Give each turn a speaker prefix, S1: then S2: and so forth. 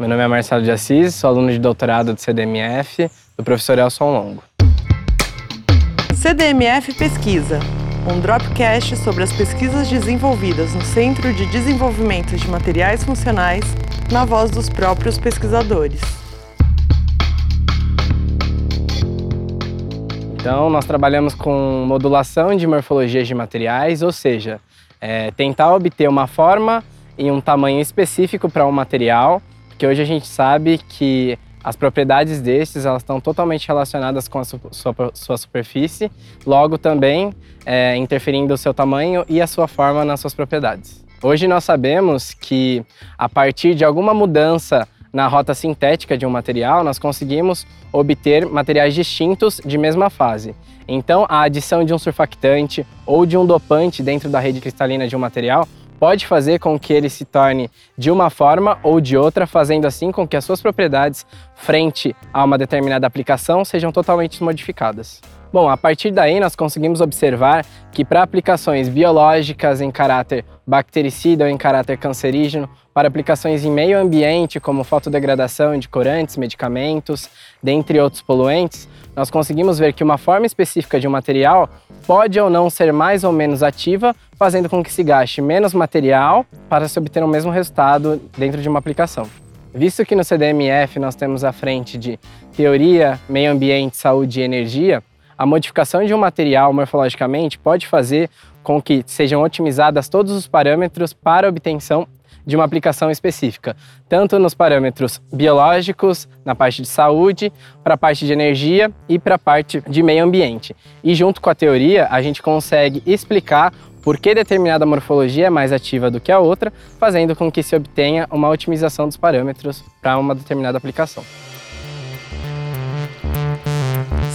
S1: Meu nome é Marcelo de Assis, sou aluno de doutorado do CDMF, do professor Elson Longo.
S2: CDMF Pesquisa, um dropcast sobre as pesquisas desenvolvidas no Centro de Desenvolvimento de Materiais Funcionais, na voz dos próprios pesquisadores.
S1: Então, nós trabalhamos com modulação de morfologias de materiais, ou seja, é, tentar obter uma forma e um tamanho específico para um material, que hoje a gente sabe que as propriedades destes elas estão totalmente relacionadas com a sua, sua superfície, logo também é, interferindo o seu tamanho e a sua forma nas suas propriedades. Hoje nós sabemos que a partir de alguma mudança na rota sintética de um material, nós conseguimos obter materiais distintos de mesma fase. Então, a adição de um surfactante ou de um dopante dentro da rede cristalina de um material pode fazer com que ele se torne de uma forma ou de outra, fazendo assim com que as suas propriedades frente a uma determinada aplicação sejam totalmente modificadas. Bom, a partir daí nós conseguimos observar que para aplicações biológicas em caráter bactericida ou em caráter cancerígeno, para aplicações em meio ambiente, como fotodegradação de corantes, medicamentos, dentre outros poluentes, nós conseguimos ver que uma forma específica de um material pode ou não ser mais ou menos ativa, fazendo com que se gaste menos material para se obter o mesmo resultado dentro de uma aplicação. Visto que no CDMF nós temos a frente de teoria, meio ambiente, saúde e energia, a modificação de um material morfologicamente pode fazer com que sejam otimizadas todos os parâmetros para obtenção de uma aplicação específica, tanto nos parâmetros biológicos, na parte de saúde, para a parte de energia e para a parte de meio ambiente. E junto com a teoria, a gente consegue explicar por que determinada morfologia é mais ativa do que a outra, fazendo com que se obtenha uma otimização dos parâmetros para uma determinada aplicação.